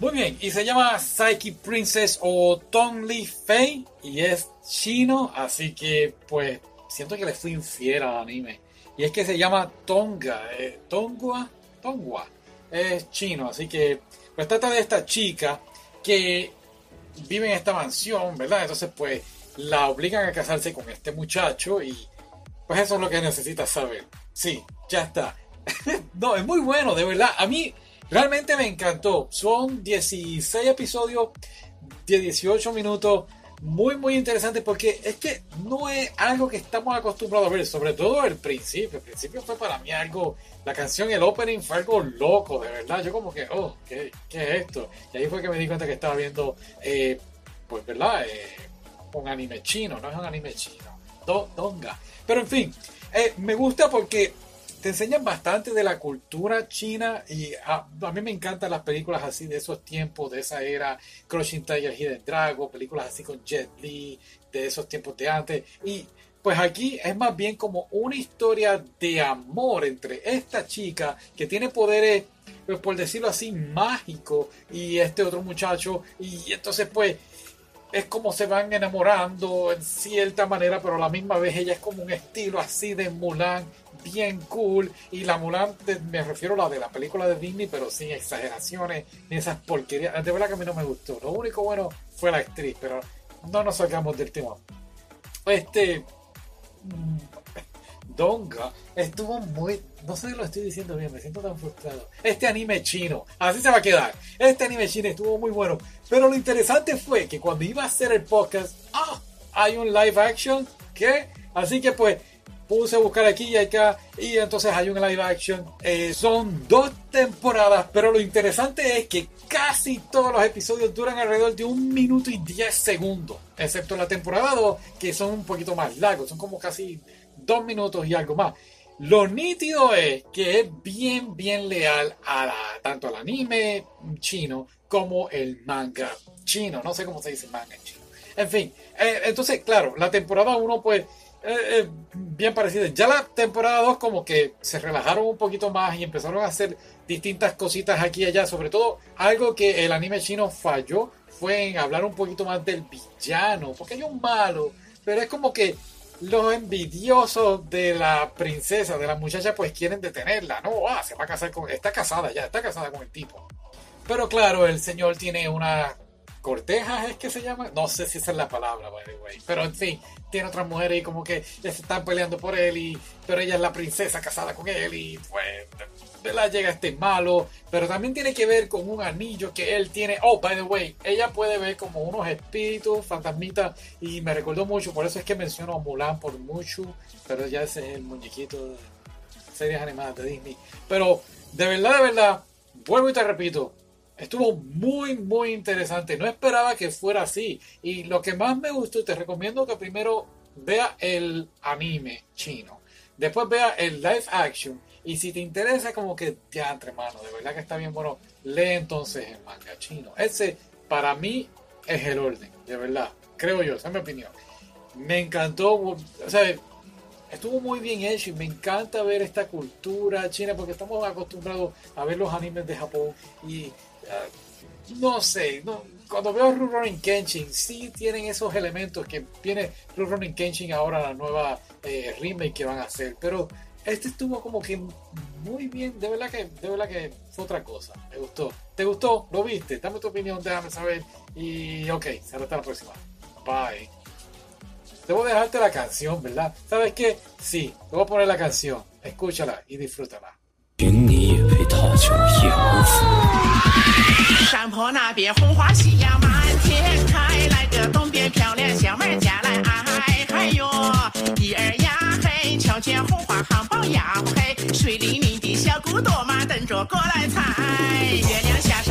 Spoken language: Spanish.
Muy bien, y se llama Psyche Princess o Tong Li Fei y es chino, así que pues siento que le fui infiel al anime. Y es que se llama Tonga, eh, Tongua, Tongua, es chino, así que pues trata de esta chica que vive en esta mansión, ¿verdad? Entonces pues la obligan a casarse con este muchacho y pues eso es lo que necesitas saber. Sí, ya está. no, es muy bueno, de verdad. A mí realmente me encantó. Son 16 episodios de 18 minutos. Muy, muy interesante porque es que no es algo que estamos acostumbrados a ver, sobre todo el principio. El principio fue para mí algo, la canción, el opening fue algo loco, de verdad. Yo como que, oh, ¿qué, qué es esto? Y ahí fue que me di cuenta que estaba viendo, eh, pues, ¿verdad? Eh, un anime chino, no es un anime chino. Do, donga. Pero en fin, eh, me gusta porque te enseñan bastante de la cultura china y a, mí me encantan las películas así de esos tiempos, de esa era, Crushing Tiger, Hidden Dragon, películas así con Jet Li, de esos tiempos de antes. Y pues aquí es más bien como una historia de amor entre esta chica que tiene poderes, pues por decirlo así, mágicos y este otro muchacho. Y entonces pues es como se van enamorando en cierta manera, pero a la misma vez ella es como un estilo así de Mulan, bien cool. Y la Mulan, me refiero a la de la película de Disney, pero sin exageraciones ni esas porquerías. De verdad que a mí no me gustó. Lo único bueno fue la actriz, pero no nos sacamos del tema. Este. Donga estuvo muy. No sé si lo estoy diciendo bien, me siento tan frustrado. Este anime chino, así se va a quedar. Este anime chino estuvo muy bueno. Pero lo interesante fue que cuando iba a hacer el podcast, ¡ah! Hay un live action que. Así que pues puse a buscar aquí y acá y entonces hay un live action. Eh, son dos temporadas, pero lo interesante es que casi todos los episodios duran alrededor de un minuto y diez segundos, excepto la temporada 2, que son un poquito más largos, son como casi dos minutos y algo más. Lo nítido es que es bien, bien leal a tanto al anime chino como el manga chino. No sé cómo se dice manga chino. En fin, eh, entonces, claro, la temporada 1 pues eh, bien parecida. Ya la temporada 2 como que se relajaron un poquito más y empezaron a hacer distintas cositas aquí y allá. Sobre todo algo que el anime chino falló fue en hablar un poquito más del villano. Porque hay un malo, pero es como que los envidiosos de la princesa, de la muchacha, pues quieren detenerla. No, ah, se va a casar con. Está casada ya, está casada con el tipo. Pero claro, el señor tiene una cortejas, es que se llama. No sé si esa es la palabra. Pero en fin, tiene otras mujeres y como que se están peleando por él. Y, pero ella es la princesa casada con él. Y pues la llega este malo, pero también tiene que ver con un anillo que él tiene. Oh, by the way, ella puede ver como unos espíritus, fantasmitas, y me recordó mucho, por eso es que menciono a Mulan por mucho, pero ya ese es el muñequito de series animadas de Disney. Pero de verdad, de verdad, vuelvo y te repito, estuvo muy, muy interesante. No esperaba que fuera así. Y lo que más me gustó, te recomiendo que primero vea el anime chino. Después vea el live action y si te interesa como que ya entre manos, de verdad que está bien bueno, lee entonces el manga chino. Ese para mí es el orden, de verdad. Creo yo, esa es mi opinión. Me encantó, o sea, estuvo muy bien hecho y me encanta ver esta cultura china porque estamos acostumbrados a ver los animes de Japón y ah, no sé, no, cuando veo Rurouni Kenshin sí tienen esos elementos que tiene Rurouni Kenshin ahora la nueva eh, remake que van a hacer, pero este estuvo como que muy bien, de verdad que, de verdad que fue otra cosa. Me gustó. ¿Te gustó? ¿Lo viste? Dame tu opinión, déjame saber. Y ok, hasta la próxima. Bye. Debo dejarte la canción, ¿verdad? ¿Sabes qué? Sí, te voy a poner la canción. Escúchala y disfrútala. 山坡那边红花夕阳满天开，来个东边漂亮小妹嫁来爱，嗨哟，一儿呀嘿，瞧见红花好宝呀嘿，水灵灵的小骨朵嘛等着过来采，月亮下。